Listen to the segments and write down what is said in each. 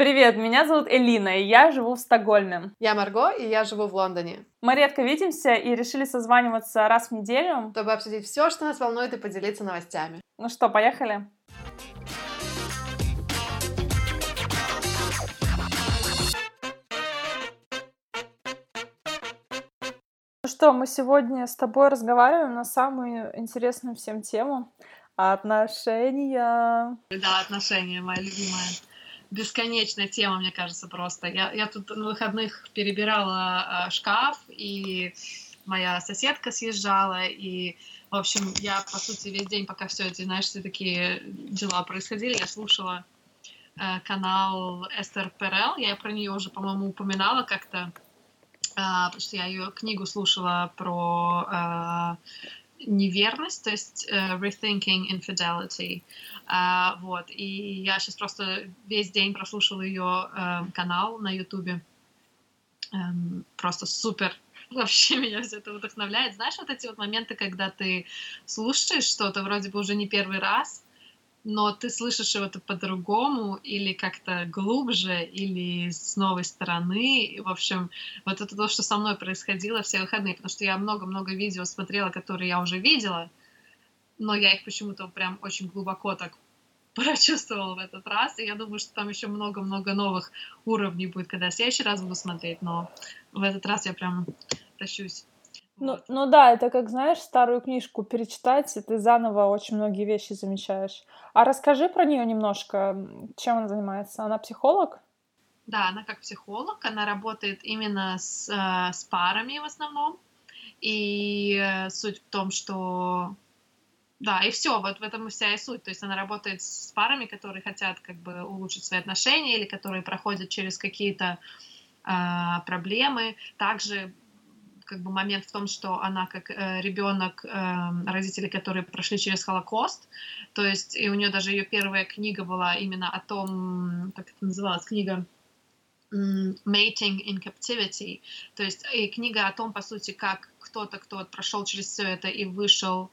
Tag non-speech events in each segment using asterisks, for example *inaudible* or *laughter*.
Привет, меня зовут Элина, и я живу в Стокгольме. Я Марго, и я живу в Лондоне. Мы редко видимся и решили созваниваться раз в неделю. Чтобы обсудить все, что нас волнует, и поделиться новостями. Ну что, поехали? Ну что, мы сегодня с тобой разговариваем на самую интересную всем тему. Отношения. Да, отношения, моя любимая бесконечная тема, мне кажется, просто. Я, я тут на выходных перебирала э, шкаф, и моя соседка съезжала, и, в общем, я, по сути, весь день, пока все эти, знаешь, все такие дела происходили, я слушала э, канал Эстер Перел, я про нее уже, по-моему, упоминала как-то, э, потому что я ее книгу слушала про э, неверность, то есть uh, rethinking infidelity. Uh, вот. И я сейчас просто весь день прослушала ее uh, канал на Ютубе. Um, просто супер. *laughs* Вообще меня все это вдохновляет. Знаешь, вот эти вот моменты, когда ты слушаешь что-то вроде бы уже не первый раз, но ты слышишь его по-другому или как-то глубже, или с новой стороны. В общем, вот это то, что со мной происходило все выходные, потому что я много-много видео смотрела, которые я уже видела, но я их почему-то прям очень глубоко так *laughs* прочувствовала в этот раз, и я думаю, что там еще много-много новых уровней будет, когда я в следующий раз буду смотреть, но в этот раз я прям тащусь ну, вот. ну да, это как, знаешь, старую книжку перечитать, и ты заново очень многие вещи замечаешь. А расскажи про нее немножко, чем она занимается. Она психолог? Да, она как психолог, она работает именно с, э, с парами в основном. И э, суть в том, что да, и все, вот в этом и вся и суть. То есть она работает с парами, которые хотят как бы улучшить свои отношения или которые проходят через какие-то э, проблемы. Также как бы момент в том, что она как э, ребенок э, родителей, которые прошли через Холокост, то есть и у нее даже ее первая книга была именно о том, как это называлась книга, Mating in Captivity, то есть и книга о том, по сути, как кто-то, кто прошел через все это и вышел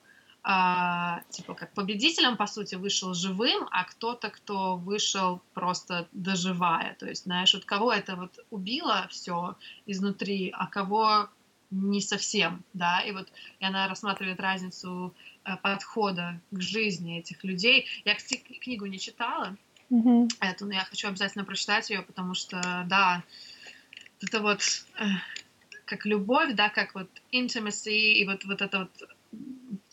а, типа как победителем, по сути, вышел живым, а кто-то, кто вышел просто доживая. То есть, знаешь, вот кого это вот убило все изнутри, а кого не совсем, да, и вот и она рассматривает разницу э, подхода к жизни этих людей. Я, кстати, книгу не читала, mm-hmm. эту, но я хочу обязательно прочитать ее, потому что, да, это вот э, как любовь, да, как вот intimacy, и вот, вот это вот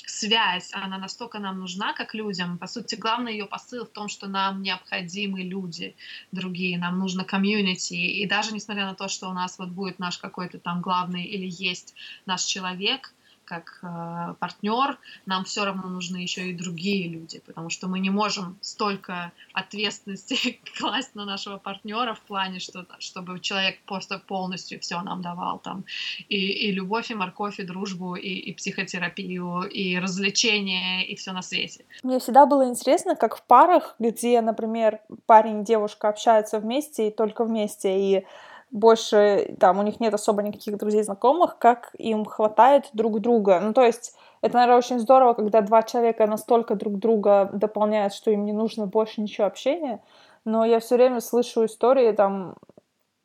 связь, она настолько нам нужна, как людям. По сути, главный ее посыл в том, что нам необходимы люди другие, нам нужно комьюнити. И даже несмотря на то, что у нас вот будет наш какой-то там главный или есть наш человек, как э, партнер, нам все равно нужны еще и другие люди, потому что мы не можем столько ответственности *laughs* класть на нашего партнера в плане, что, чтобы человек просто полностью все нам давал там и, и любовь, и морковь, и дружбу, и, и психотерапию, и развлечения, и все на свете. Мне всегда было интересно, как в парах, где, например, парень и девушка общаются вместе и только вместе, и больше, там, у них нет особо никаких друзей, знакомых, как им хватает друг друга. Ну, то есть, это, наверное, очень здорово, когда два человека настолько друг друга дополняют, что им не нужно больше ничего общения. Но я все время слышу истории, там,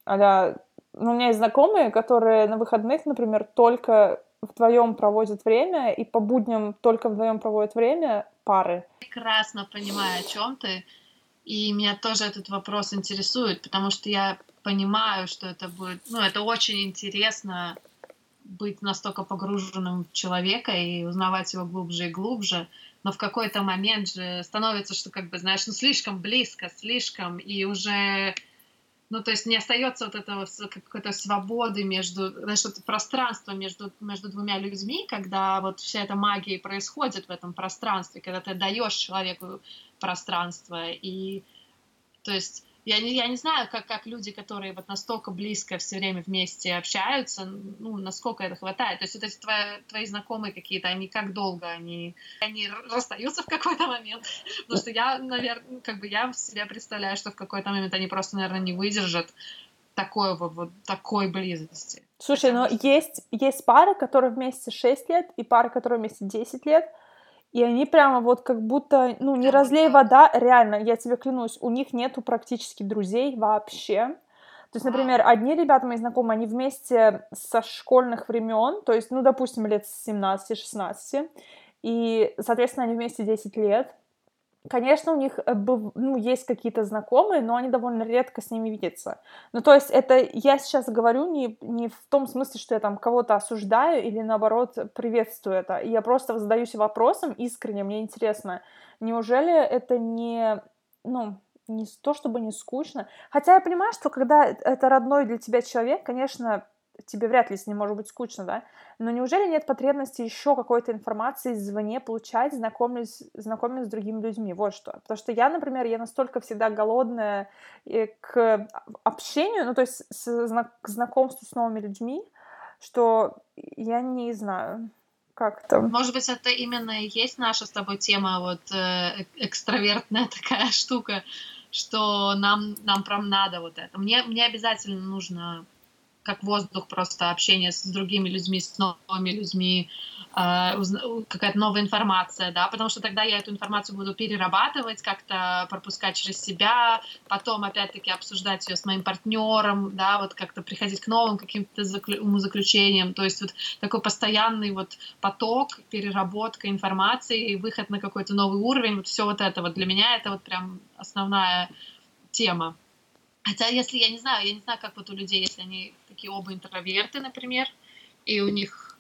а ну, у меня есть знакомые, которые на выходных, например, только вдвоем проводят время, и по будням только вдвоем проводят время пары. Прекрасно понимаю, о чем ты. И меня тоже этот вопрос интересует, потому что я понимаю, что это будет, ну, это очень интересно быть настолько погруженным в человека и узнавать его глубже и глубже, но в какой-то момент же становится, что как бы, знаешь, ну, слишком близко, слишком, и уже, ну, то есть не остается вот этого какой-то свободы между, знаешь, вот пространство между, между двумя людьми, когда вот вся эта магия происходит в этом пространстве, когда ты даешь человеку пространство, и, то есть я не, я не знаю, как, как люди, которые вот настолько близко все время вместе общаются, ну, насколько это хватает. То есть вот эти твои, твои знакомые какие-то, они как долго, они, они расстаются в какой-то момент. Потому что я, наверное, как бы я себе представляю, что в какой-то момент они просто, наверное, не выдержат такой вот, вот такой близости. Слушай, но есть, есть пары, которые вместе 6 лет, и пары, которые вместе 10 лет, и они прямо вот как будто, ну, не разлей вода, реально, я тебе клянусь, у них нету практически друзей вообще. То есть, например, одни ребята мои знакомые, они вместе со школьных времен, то есть, ну, допустим, лет с 17-16, и, соответственно, они вместе 10 лет, Конечно, у них э, ну, есть какие-то знакомые, но они довольно редко с ними видятся. Ну, то есть это я сейчас говорю не, не в том смысле, что я там кого-то осуждаю или, наоборот, приветствую это. Я просто задаюсь вопросом искренне, мне интересно, неужели это не, ну, не то чтобы не скучно. Хотя я понимаю, что когда это родной для тебя человек, конечно, тебе вряд ли с ним может быть скучно, да? Но неужели нет потребности еще какой-то информации извне получать, знакомясь, знакомясь с другими людьми? Вот что. Потому что я, например, я настолько всегда голодная э, к общению, ну, то есть к знакомству с новыми людьми, что я не знаю, как там. Может быть, это именно и есть наша с тобой тема, вот э, экстравертная *laughs* такая штука, что нам, нам прям надо вот это. Мне, мне обязательно нужно как воздух просто общение с другими людьми, с новыми людьми, э, какая-то новая информация, да, потому что тогда я эту информацию буду перерабатывать, как-то пропускать через себя, потом опять-таки обсуждать ее с моим партнером, да, вот как-то приходить к новым каким-то умозаключениям, то есть вот такой постоянный вот поток, переработка информации, выход на какой-то новый уровень, вот все вот это вот для меня это вот прям основная тема. Хотя, если я не знаю, я не знаю, как вот у людей, если они такие оба интроверты, например, и у них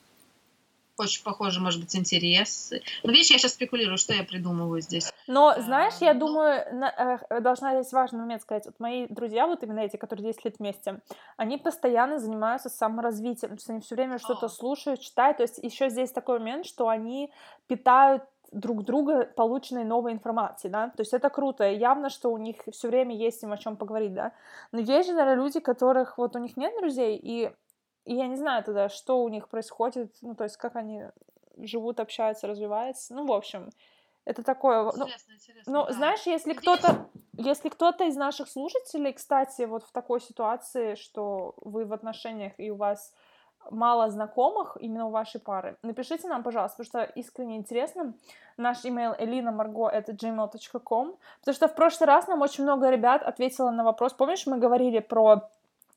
очень похоже, может быть, интерес. Ну, видишь, я сейчас спекулирую, что я придумываю здесь. Но, а, знаешь, я ну... думаю, на, э, должна здесь важный момент сказать. Вот мои друзья, вот именно эти, которые 10 лет вместе, они постоянно занимаются саморазвитием. То есть они все время что-то слушают, читают. То есть еще здесь такой момент, что они питают друг друга полученной новой информации, да, то есть это круто, и явно, что у них все время есть им о чем поговорить, да, но есть же, наверное, люди, которых вот у них нет друзей, и, и я не знаю тогда, что у них происходит, ну, то есть как они живут, общаются, развиваются, ну, в общем, это такое, ну, интересно, интересно, ну, да. знаешь, если кто-то, если кто-то из наших слушателей, кстати, вот в такой ситуации, что вы в отношениях и у вас мало знакомых именно у вашей пары, напишите нам, пожалуйста, потому что искренне интересно. Наш email elinamargo это gmail.com, потому что в прошлый раз нам очень много ребят ответило на вопрос. Помнишь, мы говорили про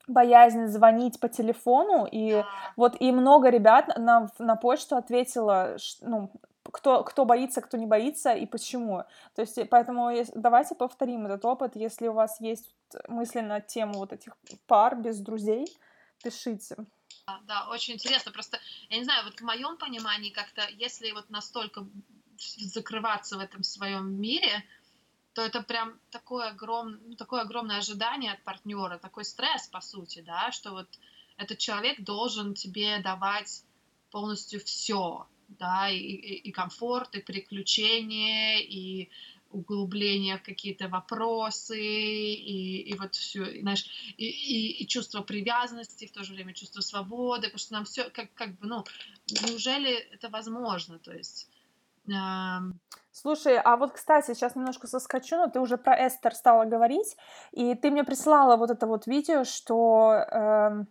боязнь звонить по телефону, и вот и много ребят на, на почту ответило, ну, кто, кто боится, кто не боится и почему. То есть, поэтому давайте повторим этот опыт. Если у вас есть мысли на тему вот этих пар без друзей, пишите да, очень интересно. Просто, я не знаю, вот в моем понимании как-то, если вот настолько закрываться в этом своем мире, то это прям такое, огром, ну, такое огромное ожидание от партнера, такой стресс, по сути, да, что вот этот человек должен тебе давать полностью все, да, и, и, и комфорт, и приключения, и углубление в какие-то вопросы, и, и вот все, знаешь, и, и, и чувство привязанности, в то же время чувство свободы, потому что нам все, как, как бы, ну, неужели это возможно, то есть... Эм... Слушай, а вот, кстати, сейчас немножко соскочу, но ты уже про Эстер стала говорить, и ты мне прислала вот это вот видео, что... Эм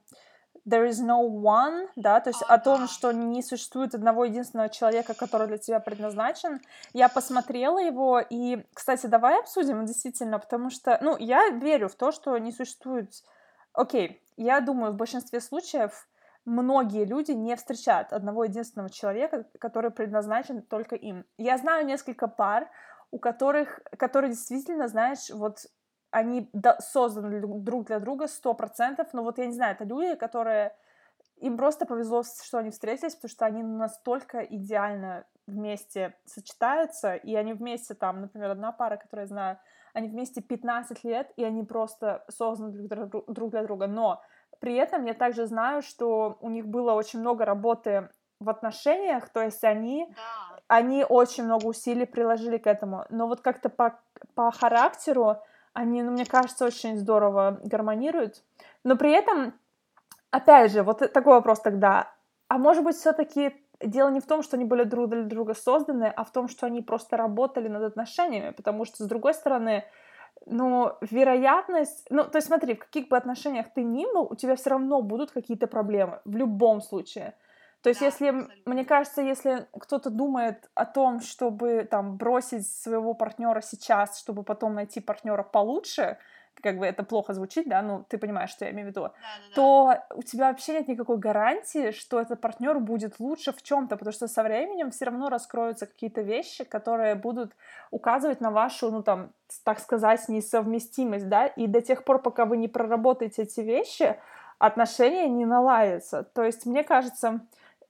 there is no one, да, то есть о том, что не существует одного единственного человека, который для тебя предназначен. Я посмотрела его, и, кстати, давай обсудим действительно, потому что, ну, я верю в то, что не существует... Окей, я думаю, в большинстве случаев многие люди не встречают одного единственного человека, который предназначен только им. Я знаю несколько пар, у которых, которые действительно, знаешь, вот они созданы друг для друга сто процентов, но вот я не знаю, это люди, которые им просто повезло, что они встретились, потому что они настолько идеально вместе сочетаются, и они вместе там, например, одна пара, которую я знаю, они вместе 15 лет, и они просто созданы друг для друга, но при этом я также знаю, что у них было очень много работы в отношениях, то есть они, да. они очень много усилий приложили к этому, но вот как-то по, по характеру они, ну, мне кажется, очень здорово гармонируют. Но при этом, опять же, вот такой вопрос тогда. А может быть, все-таки дело не в том, что они были друг для друга созданы, а в том, что они просто работали над отношениями, потому что, с другой стороны, ну, вероятность... Ну, то есть смотри, в каких бы отношениях ты ни был, у тебя все равно будут какие-то проблемы, в любом случае. То есть, да, если, абсолютно. мне кажется, если кто-то думает о том, чтобы там бросить своего партнера сейчас, чтобы потом найти партнера получше, как бы это плохо звучит, да, ну ты понимаешь, что я имею в виду, да, да, то у тебя вообще нет никакой гарантии, что этот партнер будет лучше в чем-то, потому что со временем все равно раскроются какие-то вещи, которые будут указывать на вашу, ну там, так сказать, несовместимость, да, и до тех пор, пока вы не проработаете эти вещи, отношения не наладятся. То есть, мне кажется,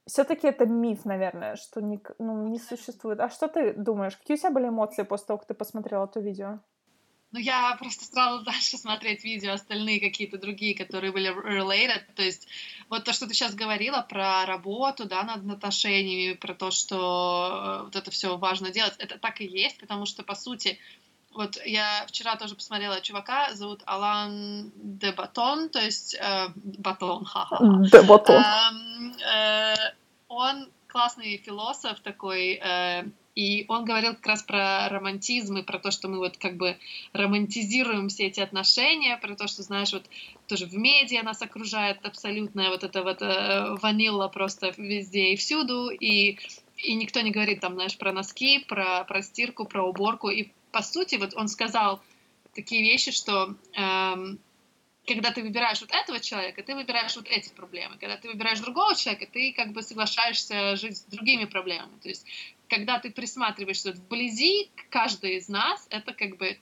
все-таки это миф, наверное, что не, ну, не существует. А что ты думаешь? Какие у тебя были эмоции после того, как ты посмотрела это видео? Ну, я просто стала *laughs* дальше смотреть видео, остальные какие-то другие, которые были related. То есть, вот то, что ты сейчас говорила про работу, да, над отношениями, про то, что э, вот это все важно делать, это так и есть, потому что, по сути, вот я вчера тоже посмотрела чувака, зовут Алан де Батон, то есть э, Батон, ха-ха. Де Батон. Э, э, он классный философ такой, э, и он говорил как раз про романтизм и про то, что мы вот как бы романтизируем все эти отношения, про то, что, знаешь, вот тоже в медиа нас окружает абсолютная вот эта вот э, ванилла просто везде и всюду, и, и никто не говорит там, знаешь, про носки, про, про стирку, про уборку, и по сути вот он сказал такие вещи, что эм, когда ты выбираешь вот этого человека, ты выбираешь вот эти проблемы. Когда ты выбираешь другого человека, ты как бы соглашаешься жить с другими проблемами. То есть, когда ты присматриваешься вблизи, каждый из нас — это как бы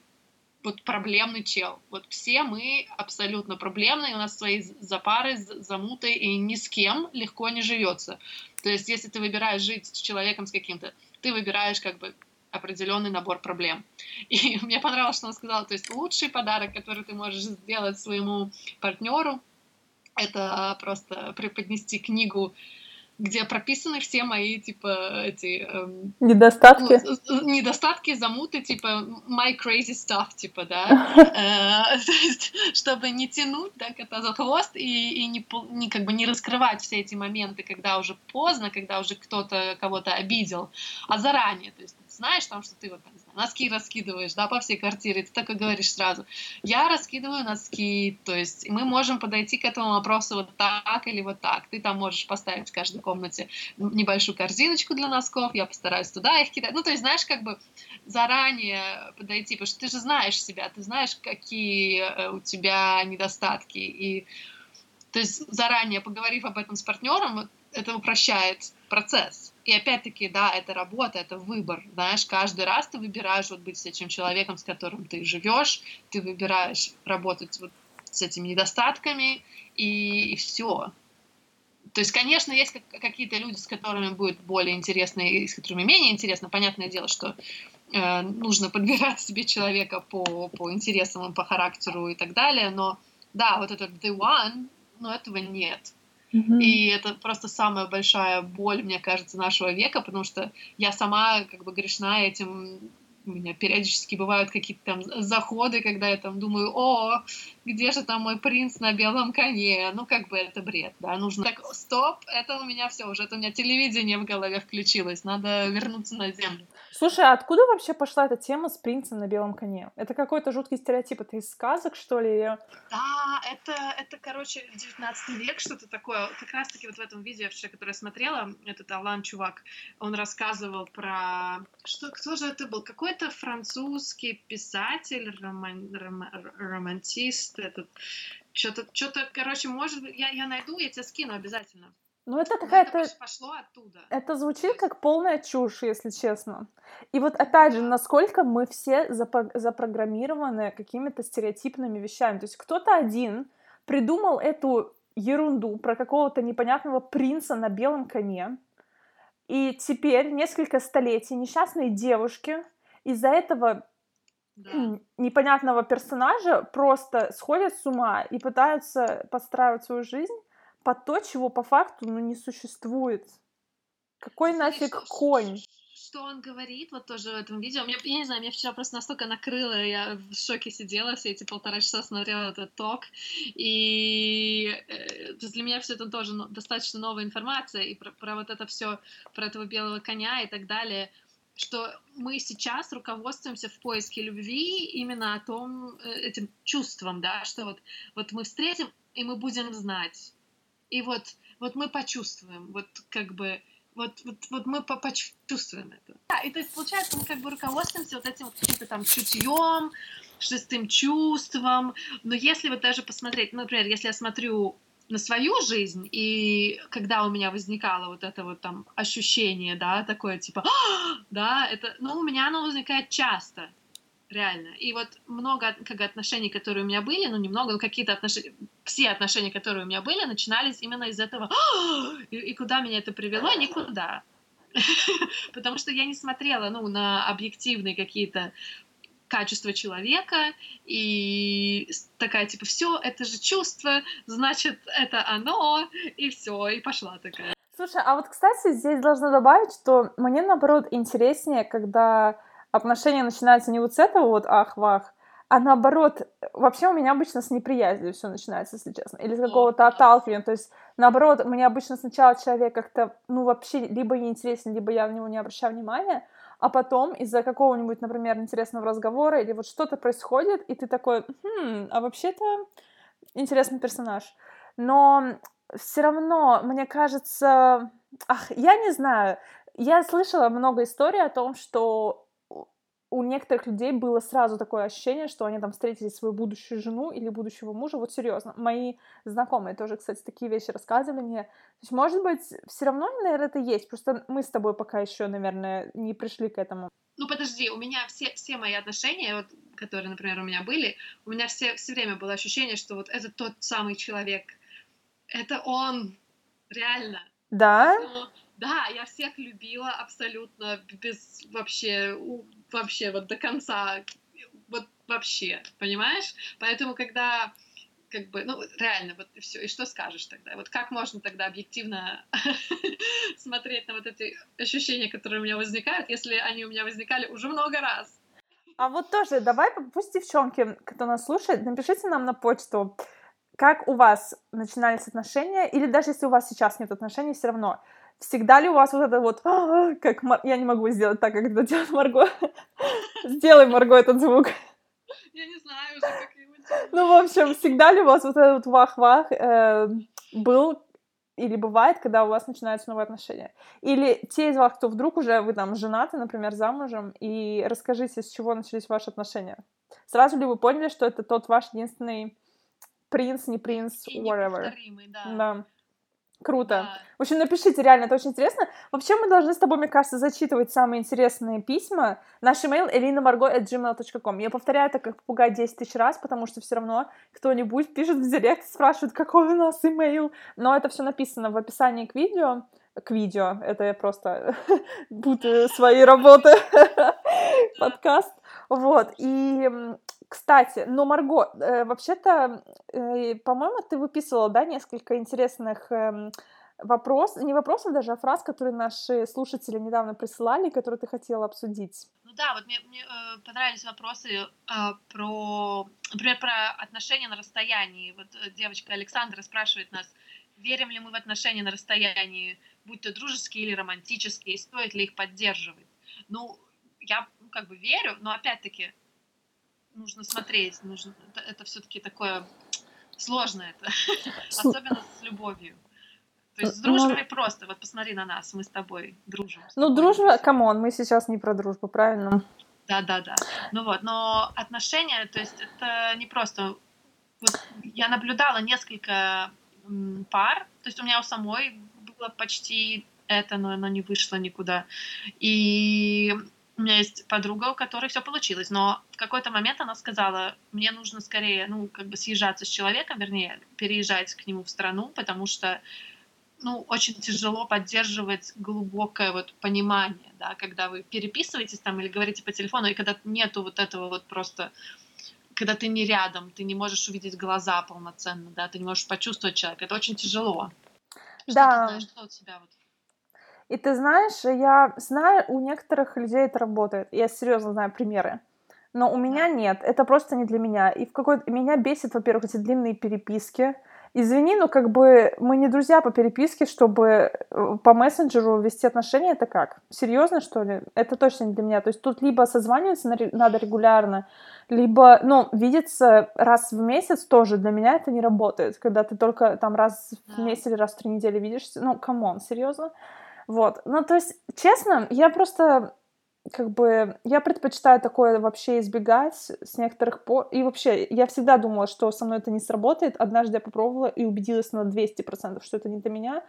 вот проблемный чел. Вот все мы абсолютно проблемные, у нас свои запары, замуты, и ни с кем легко не живется. То есть, если ты выбираешь жить с человеком с каким-то, ты выбираешь как бы определенный набор проблем. *laughs* И мне понравилось, что он сказал, то есть лучший подарок, который ты можешь сделать своему партнеру, это просто преподнести книгу где прописаны все мои, типа, эти... Эм, недостатки? Ну, недостатки, замуты, типа, my crazy stuff, типа, да. *laughs* Э, *laughs* то есть, чтобы не тянуть, да, кота за хвост и, и не, не, как бы, не раскрывать все эти моменты, когда уже поздно, когда уже кто-то кого-то обидел, а заранее, то есть, знаешь там, что ты вот, не знаю, носки раскидываешь, да, по всей квартире, ты так и говоришь сразу, я раскидываю носки, то есть мы можем подойти к этому вопросу вот так или вот так, ты там можешь поставить в каждой комнате небольшую корзиночку для носков, я постараюсь туда их кидать, ну, то есть, знаешь, как бы заранее подойти, потому что ты же знаешь себя, ты знаешь, какие э, у тебя недостатки, и то есть заранее поговорив об этом с партнером, это упрощает процесс. И опять-таки, да, это работа, это выбор, знаешь, каждый раз ты выбираешь вот быть с этим человеком, с которым ты живешь, ты выбираешь работать вот с этими недостатками, и, и все. То есть, конечно, есть какие-то люди, с которыми будет более интересно и с которыми менее интересно. Понятное дело, что э, нужно подбирать себе человека по, по интересам, по характеру и так далее, но да, вот этот the one, но этого нет. И это просто самая большая боль, мне кажется, нашего века, потому что я сама как бы грешна этим у меня периодически бывают какие-то там заходы, когда я там думаю, о, где же там мой принц на белом коне? Ну, как бы это бред, да, нужно... Так, стоп, это у меня все, уже это у меня телевидение в голове включилось, надо вернуться на землю. Слушай, а откуда вообще пошла эта тема с принцем на белом коне? Это какой-то жуткий стереотип, это из сказок, что ли? Да, это, это короче, 19 век, что-то такое. Как раз-таки вот в этом видео, которое я смотрела, этот Алан Чувак, он рассказывал про... Что, кто же это был? Какой-то французский писатель, роман, роман, романтист, этот... Что-то, что-то, короче, может я, я найду, я тебе скину обязательно. Ну, это какая-то... Это пошло оттуда. Это звучит как полная чушь, если честно. И вот опять же, насколько мы все запо- запрограммированы какими-то стереотипными вещами. То есть кто-то один придумал эту ерунду про какого-то непонятного принца на белом коне, и теперь несколько столетий несчастные девушки из-за этого да. непонятного персонажа просто сходят с ума и пытаются подстраивать свою жизнь под то, чего по факту ну, не существует. Какой Знаешь, нафиг конь? Что он говорит, вот тоже в этом видео. Мне, я не знаю, меня вчера просто настолько накрыло, я в шоке сидела, все эти полтора часа смотрела этот ток, и э, для меня все это тоже достаточно новая информация, и про, про вот это все, про этого белого коня и так далее, что мы сейчас руководствуемся в поиске любви именно о том, э, этим чувством, да, что вот, вот мы встретим, и мы будем знать, и вот вот мы почувствуем, вот как бы вот, вот, вот мы почувствуем это. Да, и то есть получается, мы как бы руководствуемся вот этим вот каким-то там чутьем, шестым чувством. Но если вот даже посмотреть, ну, например, если я смотрю на свою жизнь, и когда у меня возникало вот это вот там ощущение, да, такое типа, да, это, ну, у меня оно возникает часто, реально. И вот много как отношений, которые у меня были, ну, немного, но какие-то отношения, все отношения, которые у меня были, начинались именно из этого, и, и куда меня это привело? Никуда. *laughs* Потому что я не смотрела, ну, на объективные какие-то качество человека и такая типа все это же чувство значит это оно и все и пошла такая слушай а вот кстати здесь должна добавить что мне наоборот интереснее когда отношения начинаются не вот с этого вот ах-вах а наоборот, вообще у меня обычно с неприязни все начинается, если честно, или с какого-то отталкивания, то есть, наоборот, мне обычно сначала человек как-то, ну, вообще, либо неинтересен, либо я в него не обращаю внимания, а потом из-за какого-нибудь, например, интересного разговора или вот что-то происходит, и ты такой, хм, а вообще-то интересный персонаж. Но все равно, мне кажется, ах, я не знаю, я слышала много историй о том, что у некоторых людей было сразу такое ощущение, что они там встретили свою будущую жену или будущего мужа. Вот серьезно. Мои знакомые тоже, кстати, такие вещи рассказывали мне. То есть, может быть, все равно, наверное, это есть. Просто мы с тобой пока еще, наверное, не пришли к этому. Ну, подожди, у меня все, все мои отношения, вот, которые, например, у меня были, у меня все, все время было ощущение, что вот это тот самый человек. Это он. Реально. Да? Ну, да, я всех любила абсолютно без вообще, вообще вот до конца, вот вообще, понимаешь? Поэтому, когда как бы, ну, реально, вот и все. И что скажешь тогда? Вот как можно тогда объективно *laughs* смотреть на вот эти ощущения, которые у меня возникают, если они у меня возникали уже много раз? А вот тоже, давай, пусть девчонки, кто нас слушает, напишите нам на почту, как у вас начинались отношения, или даже если у вас сейчас нет отношений, все равно, Всегда ли у вас вот это вот, «А, как Мар... я не могу сделать так, как это делает Марго. Сделай, Марго, этот звук. Я не знаю уже, как его делать. Ну, в общем, всегда ли у вас вот этот вах-вах э, был или бывает, когда у вас начинаются новые отношения? Или те из вас, кто вдруг уже вы там женаты, например, замужем, и расскажите, с чего начались ваши отношения? Сразу ли вы поняли, что это тот ваш единственный принц, не принц, и whatever? Да. да. Круто. Да. В общем, напишите, реально, это очень интересно. Вообще, мы должны с тобой, мне кажется, зачитывать самые интересные письма. Наш email elinamargo.gmail.com. Я повторяю это как попугай 10 тысяч раз, потому что все равно кто-нибудь пишет в директ, спрашивает, какой у нас email. Но это все написано в описании к видео. К видео. Это я просто *laughs* путаю свои работы. *laughs* Подкаст. Вот. И кстати, но Марго, э, вообще-то, э, по-моему, ты выписывала, да, несколько интересных э, вопросов, не вопросов даже, а фраз, которые наши слушатели недавно присылали, которые ты хотела обсудить. Ну да, вот мне, мне э, понравились вопросы э, про, например, про отношения на расстоянии. Вот э, девочка Александра спрашивает нас, верим ли мы в отношения на расстоянии, будь то дружеские или романтические, стоит ли их поддерживать. Ну, я ну, как бы верю, но опять-таки нужно смотреть, нужно, это, это все-таки такое сложное, это, особенно с любовью. То есть с дружбой ну, просто, вот посмотри на нас, мы с тобой дружим. С ну, дружба, come on, мы сейчас не про дружбу, правильно? Да, да, да. Ну вот, но отношения, то есть это не просто... Вот я наблюдала несколько пар, то есть у меня у самой было почти это, но оно не вышло никуда. И у меня есть подруга, у которой все получилось, но в какой-то момент она сказала, мне нужно скорее, ну, как бы съезжаться с человеком, вернее, переезжать к нему в страну, потому что, ну, очень тяжело поддерживать глубокое вот понимание, да, когда вы переписываетесь там или говорите по телефону, и когда нету вот этого вот просто когда ты не рядом, ты не можешь увидеть глаза полноценно, да, ты не можешь почувствовать человека, это очень тяжело. Да. Что ты знаешь, что у тебя вот и ты знаешь, я знаю, у некоторых людей это работает. Я серьезно знаю примеры. Но у меня нет. Это просто не для меня. И в какой меня бесит, во-первых, эти длинные переписки. Извини, но как бы мы не друзья по переписке, чтобы э, по мессенджеру вести отношения, это как? Серьезно, что ли? Это точно не для меня. То есть тут либо созваниваться надо регулярно, либо, ну, видеться раз в месяц тоже для меня это не работает, когда ты только там раз в месяц или раз в три недели видишься. Ну, come on, серьезно? Вот. Ну, то есть, честно, я просто как бы я предпочитаю такое вообще избегать с некоторых пор. И вообще, я всегда думала, что со мной это не сработает. Однажды я попробовала и убедилась на 200%, что это не для меня.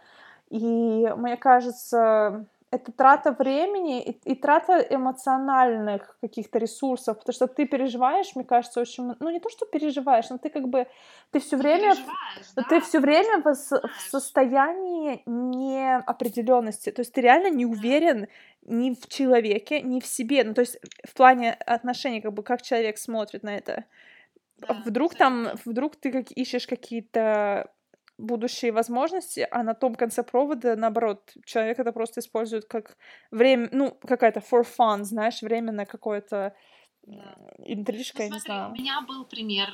И мне кажется, это трата времени и, и трата эмоциональных каких-то ресурсов, потому что ты переживаешь, мне кажется, очень, ну не то, что переживаешь, но ты как бы, ты все время, да? ты все время в, в состоянии неопределенности, то есть ты реально не уверен ни в человеке, ни в себе, ну то есть в плане отношений, как бы как человек смотрит на это. Да, вдруг там, вдруг ты как ищешь какие-то будущие возможности, а на том конце провода, наоборот, человек это просто использует как время, ну, какая-то for fun, знаешь, время на какое-то да. интрижка, ну, я не знаю. У меня был пример,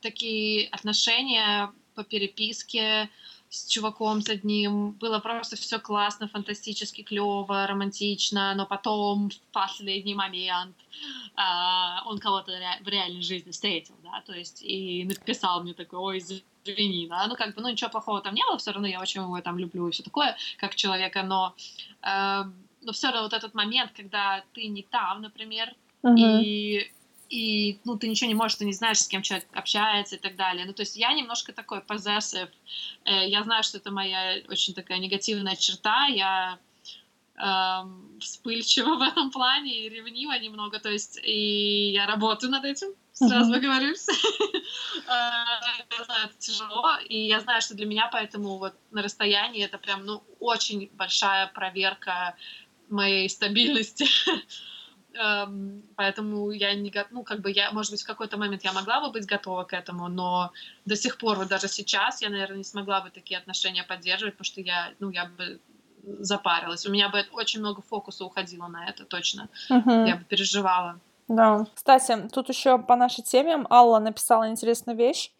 такие отношения по переписке с чуваком с одним, было просто все классно, фантастически клево, романтично, но потом в последний момент э, он кого-то ре- в реальной жизни встретил, да, то есть и написал мне такой, ой, извини, да, ну как бы, ну ничего плохого там не было, все равно я очень его там люблю и все такое, как человека, но, э, но все равно вот этот момент, когда ты не там, например, uh-huh. и и, ну, ты ничего не можешь, ты не знаешь, с кем человек общается и так далее. Ну, то есть я немножко такой possessive. Э, я знаю, что это моя очень такая негативная черта. Я эм, вспыльчива *laughs* в этом плане и ревнива немного. То есть и я работаю над этим сразу оговорюсь. *laughs* Я знаю, это тяжело, и я знаю, что для меня поэтому вот на расстоянии это прям, ну, очень большая проверка моей стабильности. *laughs* Um, поэтому я не ну как бы я может быть в какой-то момент я могла бы быть готова к этому но до сих пор вот даже сейчас я наверное не смогла бы такие отношения поддерживать потому что я ну я бы запарилась. У меня бы очень много фокуса уходило на это точно. Uh-huh. я бы переживала да. Кстати, тут еще по нашей теме Алла написала интересную вещь.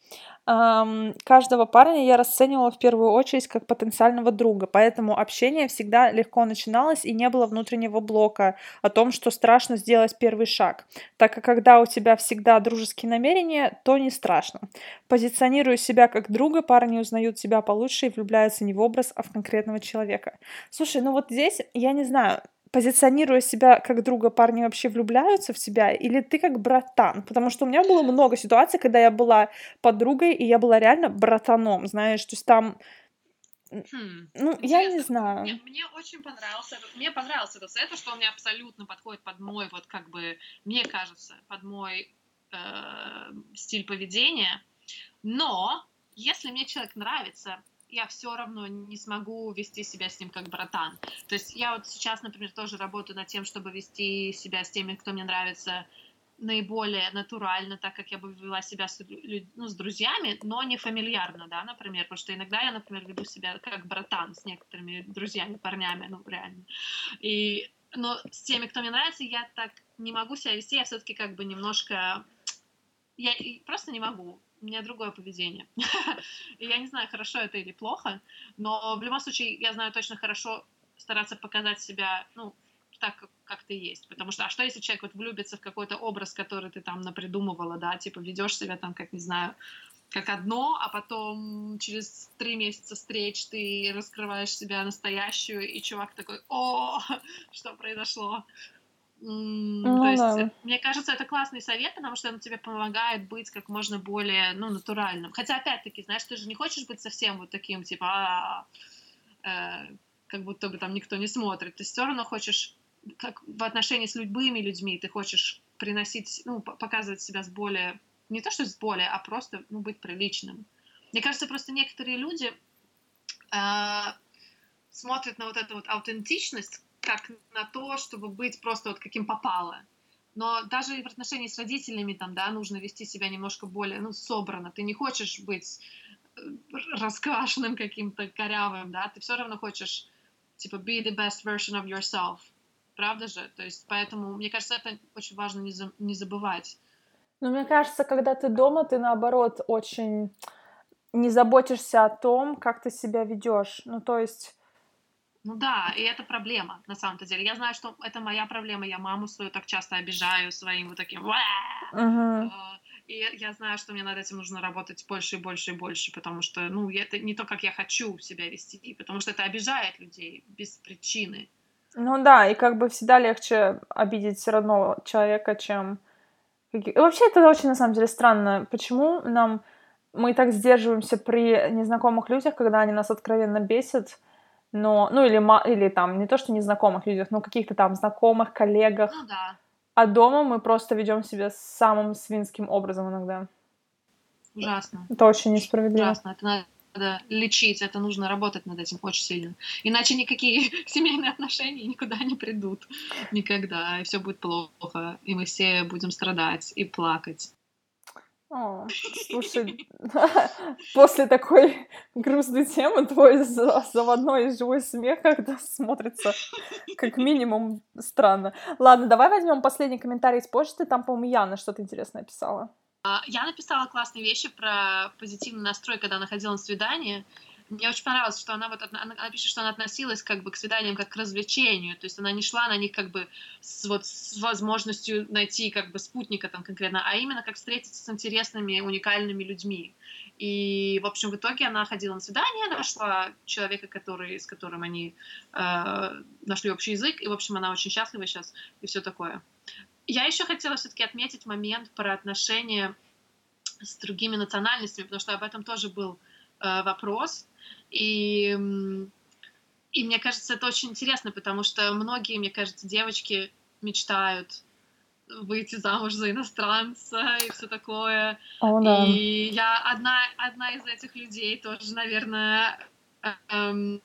Um, каждого парня я расценивала в первую очередь как потенциального друга, поэтому общение всегда легко начиналось и не было внутреннего блока о том, что страшно сделать первый шаг, так как когда у тебя всегда дружеские намерения, то не страшно. Позиционируя себя как друга, парни узнают себя получше и влюбляются не в образ, а в конкретного человека. Слушай, ну вот здесь, я не знаю, позиционируя себя как друга, парни вообще влюбляются в тебя, или ты как братан? Потому что у меня было много ситуаций, когда я была подругой, и я была реально братаном, знаешь, то есть там Хм, ну, интересно. я не знаю. Мне, мне очень понравился, мне понравился этот сет, что он мне абсолютно подходит под мой, вот как бы, мне кажется, под мой э, стиль поведения. Но если мне человек нравится, я все равно не смогу вести себя с ним как братан. То есть я вот сейчас, например, тоже работаю над тем, чтобы вести себя с теми, кто мне нравится, наиболее натурально, так как я бы вела себя с, ну, с друзьями, но не фамильярно, да, например, потому что иногда я, например, веду себя как братан с некоторыми друзьями, парнями, ну, реально. И, но с теми, кто мне нравится, я так не могу себя вести, я все-таки как бы немножко, я просто не могу у меня другое поведение. *laughs* Я не знаю, хорошо это или плохо, но в любом случае я знаю точно хорошо стараться показать себя, ну, так, как, как ты есть. Потому что, а что если человек вот влюбится в какой-то образ, который ты там напридумывала, да, типа ведешь себя там, как, не знаю, как одно, а потом через три месяца встреч ты раскрываешь себя настоящую, и чувак такой, о, *laughs* что произошло? Ну, То есть, да. мне кажется, это классный совет, потому что он тебе помогает быть как можно более, ну, натуральным. Хотя, опять-таки, знаешь, ты же не хочешь быть совсем вот таким, типа, а, э, как будто бы там никто не смотрит. Ты все равно хочешь, как в отношении с любыми людьми, ты хочешь приносить, ну, показывать себя с более, не то что с более, а просто, ну, быть приличным. Мне кажется, просто некоторые люди э, смотрят на вот эту вот аутентичность как на то, чтобы быть просто вот каким попало. Но даже в отношении с родителями там, да, нужно вести себя немножко более, ну, собрано. Ты не хочешь быть э, расквашенным каким-то корявым, да, ты все равно хочешь, типа, be the best version of yourself. Правда же? То есть, поэтому, мне кажется, это очень важно не, за, не забывать. Ну, мне кажется, когда ты дома, ты, наоборот, очень не заботишься о том, как ты себя ведешь. Ну, то есть... Ну да, и это проблема, на самом-то деле. Я знаю, что это моя проблема, я маму свою так часто обижаю своим вот таким... Угу. И я знаю, что мне над этим нужно работать больше и больше и больше, потому что, ну, это не то, как я хочу себя вести, потому что это обижает людей без причины. Ну да, и как бы всегда легче обидеть родного человека, чем... И вообще это очень, на самом деле, странно. Почему нам... Мы так сдерживаемся при незнакомых людях, когда они нас откровенно бесят, но... Ну, или, или там, не то, что незнакомых людях, но каких-то там знакомых, коллегах. Ну да а дома мы просто ведем себя самым свинским образом иногда. Ужасно. Это очень несправедливо. Ужасно. Это надо лечить, это нужно работать над этим очень сильно. Иначе никакие *laughs* семейные отношения никуда не придут. Никогда. И все будет плохо. И мы все будем страдать и плакать. О, слушай, *laughs* после такой грустной темы твой заводной живой смех как-то смотрится как минимум странно. Ладно, давай возьмем последний комментарий из почты. Там, по-моему, Яна что-то интересное писала. А, я написала классные вещи про позитивный настрой, когда находила на свидание. Мне очень понравилось, что она вот она, она пишет, что она относилась как бы к свиданиям как к развлечению, то есть она не шла на них как бы с, вот с возможностью найти как бы спутника там конкретно, а именно как встретиться с интересными, уникальными людьми. И, в общем, в итоге она ходила на свидание, нашла человека, который, с которым они э, нашли общий язык, и, в общем, она очень счастлива сейчас, и все такое. Я еще хотела все-таки отметить момент про отношения с другими национальностями, потому что об этом тоже был э, вопрос. И, и мне кажется, это очень интересно, потому что многие, мне кажется, девочки мечтают выйти замуж за иностранца и все такое. О, да. И я одна, одна из этих людей тоже, наверное, эм,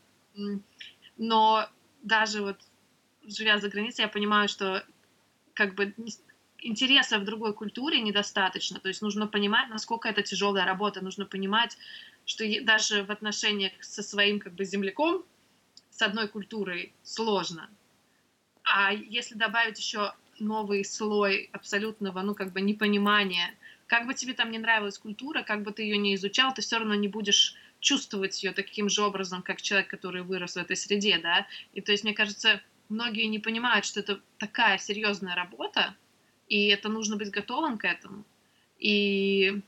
но даже вот живя за границей, я понимаю, что как бы интереса в другой культуре недостаточно. То есть нужно понимать, насколько это тяжелая работа, нужно понимать, что даже в отношениях со своим как бы земляком с одной культурой сложно. А если добавить еще новый слой абсолютного, ну, как бы непонимания, как бы тебе там не нравилась культура, как бы ты ее не изучал, ты все равно не будешь чувствовать ее таким же образом, как человек, который вырос в этой среде, да. И то есть, мне кажется, многие не понимают, что это такая серьезная работа, и это нужно быть готовым к этому. И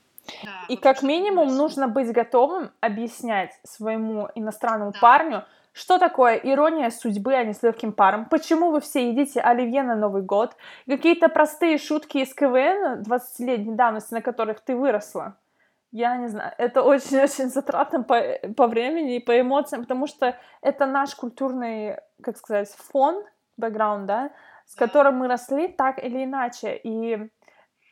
да, и как минимум нужно быть готовым объяснять своему иностранному да. парню, что такое ирония судьбы, а не с легким паром? Почему вы все едите оливье на Новый год? Какие-то простые шутки из КВН 20-летней давности, на которых ты выросла? Я не знаю, это очень-очень *laughs* затратно по, по времени и по эмоциям, потому что это наш культурный, как сказать, фон, бэкграунд, да, с которым мы росли так или иначе. И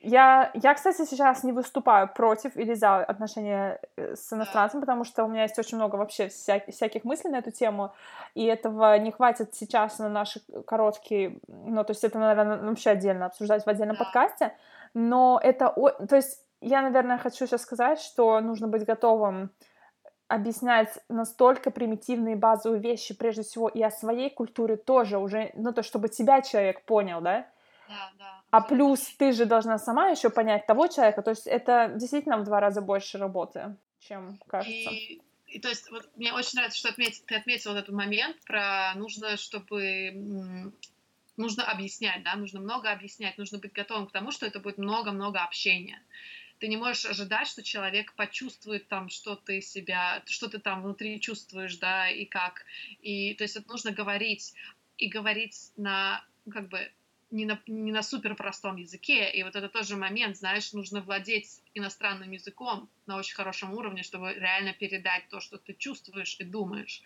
я, я, кстати, сейчас не выступаю против или за отношения э, с иностранцем, потому что у меня есть очень много вообще вся, всяких мыслей на эту тему, и этого не хватит сейчас на наши короткие, ну, то есть это, наверное, вообще отдельно обсуждать в отдельном подкасте, но это, то есть я, наверное, хочу сейчас сказать, что нужно быть готовым объяснять настолько примитивные базовые вещи, прежде всего, и о своей культуре тоже уже, ну, то, чтобы тебя человек понял, да, да, да. А плюс ты же должна сама еще понять того человека. То есть это действительно в два раза больше работы, чем кажется. И, и то есть вот мне очень нравится, что отметь, ты отметил вот этот момент про нужно, чтобы нужно объяснять, да, нужно много объяснять, нужно быть готовым к тому, что это будет много-много общения. Ты не можешь ожидать, что человек почувствует там, что ты себя, что ты там внутри чувствуешь, да, и как. И то есть это нужно говорить и говорить на как бы не на, не на супер простом языке, и вот это тоже момент, знаешь, нужно владеть иностранным языком на очень хорошем уровне, чтобы реально передать то, что ты чувствуешь и думаешь.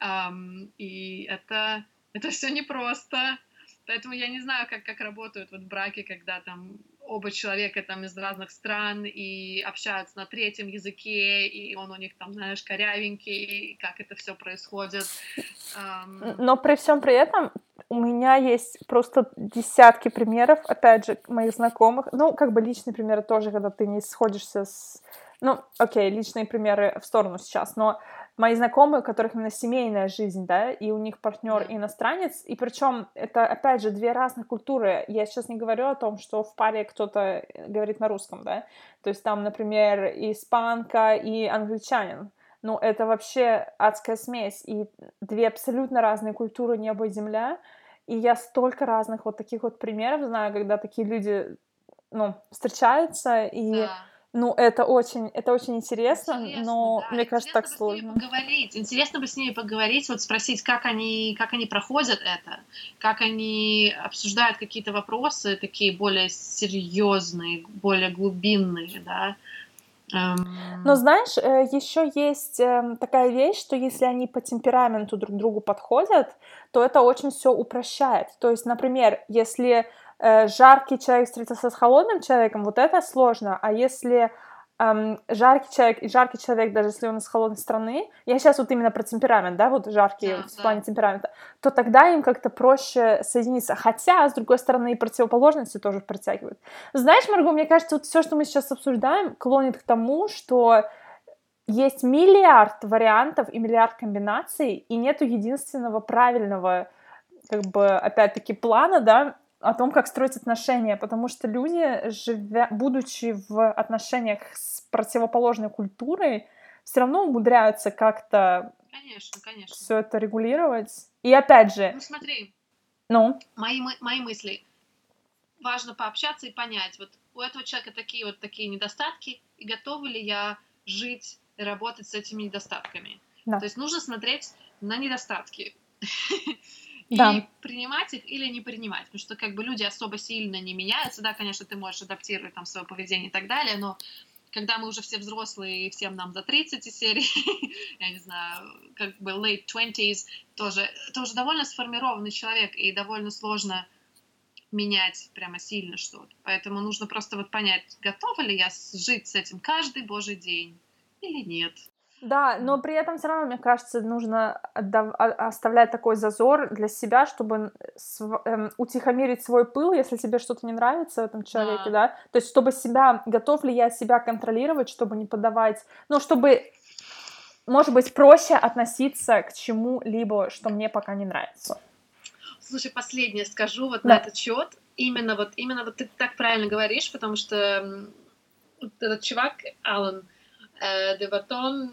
Um, и это, это все непросто. Поэтому я не знаю, как, как работают вот браки, когда там оба человека там из разных стран и общаются на третьем языке, и он у них там, знаешь, корявенький, и как это все происходит. Но при всем при этом у меня есть просто десятки примеров, опять же, моих знакомых, ну, как бы личные примеры тоже, когда ты не сходишься с... Ну, окей, личные примеры в сторону сейчас, но мои знакомые, у которых именно семейная жизнь, да, и у них партнер иностранец, и причем это, опять же, две разных культуры. Я сейчас не говорю о том, что в паре кто-то э, говорит на русском, да, то есть там, например, испанка и англичанин. Ну, это вообще адская смесь, и две абсолютно разные культуры, небо и земля. И я столько разных вот таких вот примеров знаю, когда такие люди, ну, встречаются, и Да. Ну, это очень, это очень интересно, Интересно, но да. мне кажется, так Интересно ними сложно. поговорить. Интересно бы с ними поговорить, вот спросить, как они, как они проходят это, как они обсуждают какие-то вопросы такие более серьезные, более глубинные, да. Эм, Но знаешь, еще есть эм, такая вещь, что если они по темпераменту друг другу подходят, то это очень все упрощает. То есть, например, если э, жаркий человек встретился с холодным человеком, вот это сложно. А если эм, жаркий человек и жаркий человек, даже если он из холодной страны, я сейчас вот именно про темперамент, да, вот жаркий Да, в да. плане темперамента, то тогда им как-то проще соединиться. Хотя, с другой стороны, и противоположности тоже притягивают. Знаешь, Марго, мне кажется, вот все, что мы сейчас обсуждаем, клонит к тому, что есть миллиард вариантов и миллиард комбинаций, и нету единственного правильного, как бы, опять-таки, плана, да, о том, как строить отношения, потому что люди, живя, будучи в отношениях с противоположной культурой, все равно умудряются как-то Конечно, конечно. все это регулировать. И опять же, Ну смотри, ну, мои, мы- мои мысли. Важно пообщаться и понять, вот у этого человека такие вот такие недостатки, и готова ли я жить и работать с этими недостатками. Да. То есть нужно смотреть на недостатки. *laughs* И Да. принимать их или не принимать. Потому что как бы люди особо сильно не меняются. Да, конечно, ты можешь адаптировать там свое поведение и так далее, но когда мы уже все взрослые, и всем нам за 30 из серии, я не знаю, как бы late 20s, тоже, это уже довольно сформированный человек, и довольно сложно менять прямо сильно что-то. Поэтому нужно просто вот понять, готова ли я жить с этим каждый божий день или нет. Да, но при этом все равно, мне кажется, нужно отдав- оставлять такой зазор для себя, чтобы св- эм, утихомирить свой пыл, если тебе что-то не нравится в этом человеке, Да. да. То есть, чтобы себя, готов ли я себя контролировать, чтобы не подавать, ну, чтобы, может быть, проще относиться к чему-либо, что мне пока не нравится. Слушай, последнее скажу вот Да. на этот счет. Именно вот, именно вот ты так правильно говоришь, потому что вот этот чувак, Алан э, Деватон,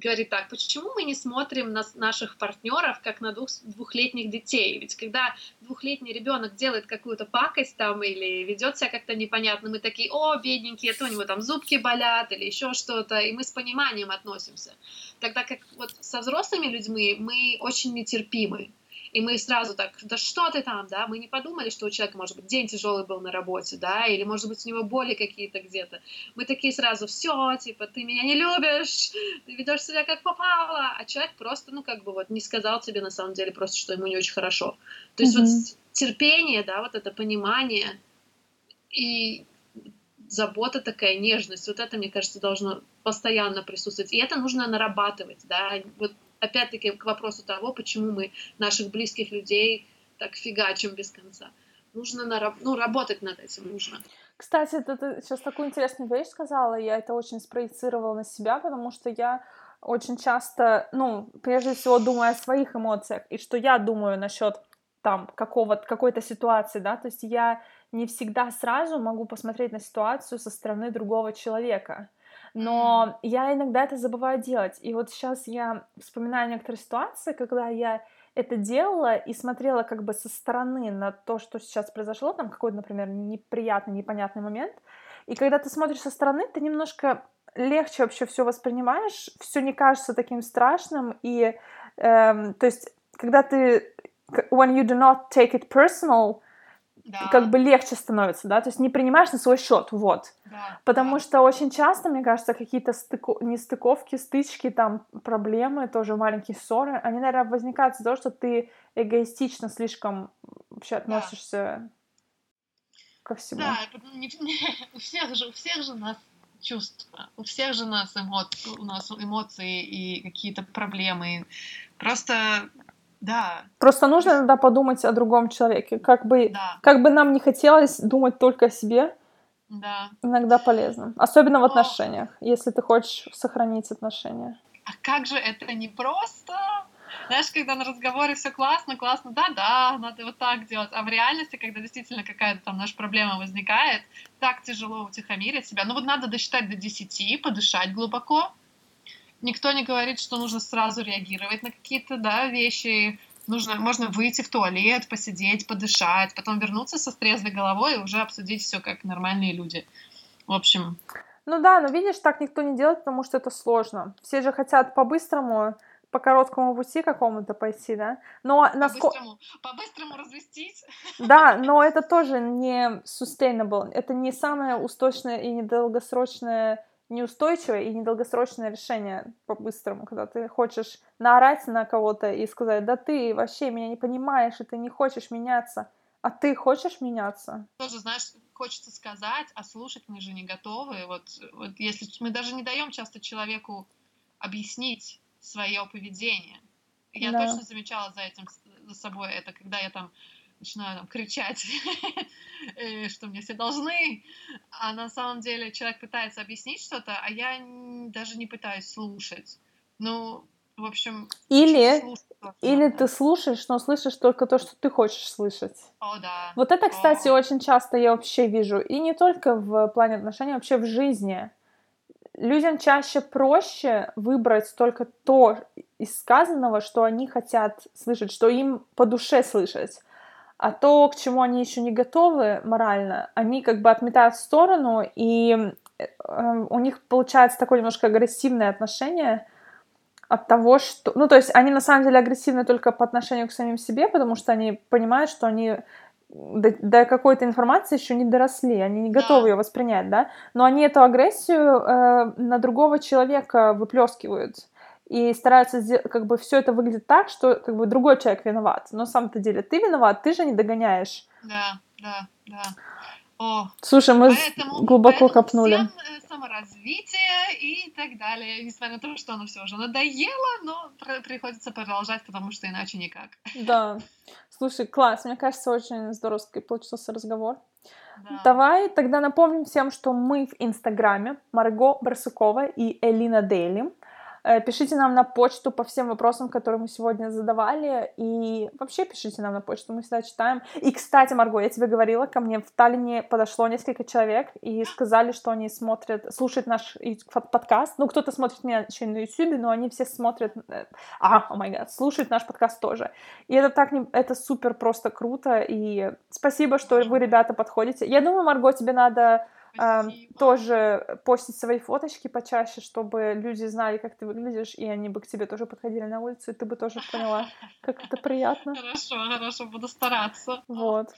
говорит так, почему мы не смотрим на наших партнеров как на двух, двухлетних детей? Ведь когда двухлетний ребенок делает какую-то пакость там или ведет себя как-то непонятно, мы такие, о, бедненький, это у него там зубки болят или еще что-то, и мы с пониманием относимся. Тогда как вот со взрослыми людьми мы очень нетерпимы. И мы сразу так, да что ты там, да, мы не подумали, что у человека, может быть, день тяжелый был на работе, да, или, может быть, у него боли какие-то где-то. Мы такие сразу, все, типа, ты меня не любишь, ты ведешь себя как попало, а человек просто, ну, как бы вот не сказал тебе на самом деле просто, что ему не очень хорошо. То есть Мгм. вот терпение, да, вот это понимание и забота такая, нежность, вот это, мне кажется, должно постоянно присутствовать. И это нужно нарабатывать, да, вот опять-таки к вопросу того, почему мы наших близких людей так фигачим без конца. Нужно нараб- ну, работать над этим нужно. Кстати, ты, ты сейчас такую интересную вещь сказала, я это очень спроецировала на себя, потому что я очень часто, ну, прежде всего думаю о своих эмоциях, и что я думаю насчет там какого какой-то ситуации, да, то есть я не всегда сразу могу посмотреть на ситуацию со стороны другого человека, но я иногда это забываю делать, и вот сейчас я вспоминаю некоторые ситуации, когда я это делала и смотрела как бы со стороны на то, что сейчас произошло, там какой-то, например, неприятный, непонятный момент, и когда ты смотришь со стороны, ты немножко легче вообще все воспринимаешь, все не кажется таким страшным, и эм, то есть когда ты when you do not take it personal, Да, как бы легче становится, да, то есть не принимаешь на свой счет, вот. да, Потому да. что очень часто, мне кажется, какие-то стыко... нестыковки, стычки, там проблемы, тоже маленькие ссоры, они, наверное, возникают из-за того, что ты эгоистично слишком вообще относишься ко всему. Да, потом не- у всех же, у всех же нас чувства, у всех же нас эмоции, у нас эмоции и какие-то проблемы. Просто, да, Просто нужно иногда подумать о другом человеке. Как бы, да, как бы нам не хотелось думать только о себе, да. иногда полезно. Особенно в Но- отношениях, если ты хочешь сохранить отношения. А как же это непросто. Знаешь, когда на разговоре все классно, классно, да-да, надо вот так делать. А в реальности, когда действительно какая-то там наша проблема возникает, так тяжело утихомирить себя. Ну вот надо досчитать до 10, подышать глубоко. Никто не говорит, что нужно сразу реагировать на какие-то, да, вещи. Нужно, можно выйти в туалет, посидеть, подышать, потом вернуться со трезвой головой и уже обсудить все как нормальные люди. В общем, ну да, но видишь, так никто не делает, потому что это сложно. Все же хотят по-быстрому, по короткому пути какому-то пойти, да? Но насколько... По-быстрому, по-быстрому развестись. Да, *laughs* но это тоже не sustainable. Это не самое устойчивое и недолгосрочное неустойчивое и недолгосрочное решение по-быстрому, когда ты хочешь наорать на кого-то и сказать, да ты вообще меня не понимаешь, и ты не хочешь меняться, а ты хочешь меняться? Тоже, знаешь, хочется сказать, а слушать мы же не готовы. Вот, вот если мы даже не даем часто человеку объяснить свое поведение. Я да. точно замечала за этим за собой это, когда я там начинаю там, кричать, *laughs* э, что мне все должны, а на самом деле человек пытается объяснить что-то, а я даже не пытаюсь слушать. Ну, в общем... Или, или ты слушаешь, но слышишь только то, что ты хочешь слышать. О, да. Вот это, кстати, О. очень часто я вообще вижу. И не только в плане отношений, вообще в жизни. Людям чаще проще выбрать только то из сказанного, что они хотят слышать, что им по душе слышать. А то, к чему они еще не готовы морально, они как бы отметают в сторону, и э, у них получается такое немножко агрессивное отношение – от того, что... Ну, то есть они на самом деле агрессивны только по отношению к самим себе, потому что они понимают, что они до, до какой-то информации еще не доросли, они не готовы ее воспринять, да, но они эту агрессию э, на другого человека выплескивают и стараются как бы все это выглядит так, что как бы другой человек виноват, но на самом-то деле ты виноват, ты же не догоняешь. Да, да, да. О, Слушай, мы поэтому, глубоко поэтому копнули. Всем э, саморазвитие и так далее. Несмотря на то, что оно все уже надоело, но приходится продолжать, потому что иначе никак. Да. Слушай, класс. Мне кажется, очень здоровский получился разговор. Да. Давай тогда напомним всем, что мы в Инстаграме Марго Барсукова и Элина Дейли. Э, пишите нам на почту по всем вопросам, которые мы сегодня задавали. И вообще пишите нам на почту, мы всегда читаем. И, кстати, Марго, я тебе говорила, ко мне в Таллине подошло несколько человек и сказали, что они смотрят, слушают наш подкаст. Ну, кто-то смотрит меня еще на YouTube, но они все смотрят... Э, а, о май гад, слушают наш подкаст тоже. И это так, не... это супер просто круто. И спасибо, что вы, ребята, подходите. Я думаю, Марго, тебе надо а, тоже постить свои фоточки почаще, чтобы люди знали, как ты выглядишь, и они бы к тебе тоже подходили на улицу, и ты бы тоже поняла, как это приятно. Хорошо, хорошо, буду стараться. Вот.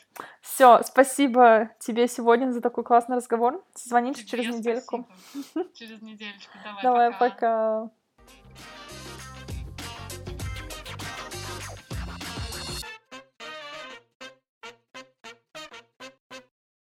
Все, спасибо тебе сегодня за такой классный разговор. Созвонимся через недельку. *laughs* Через недельку. Давай, Давай, пока. пока.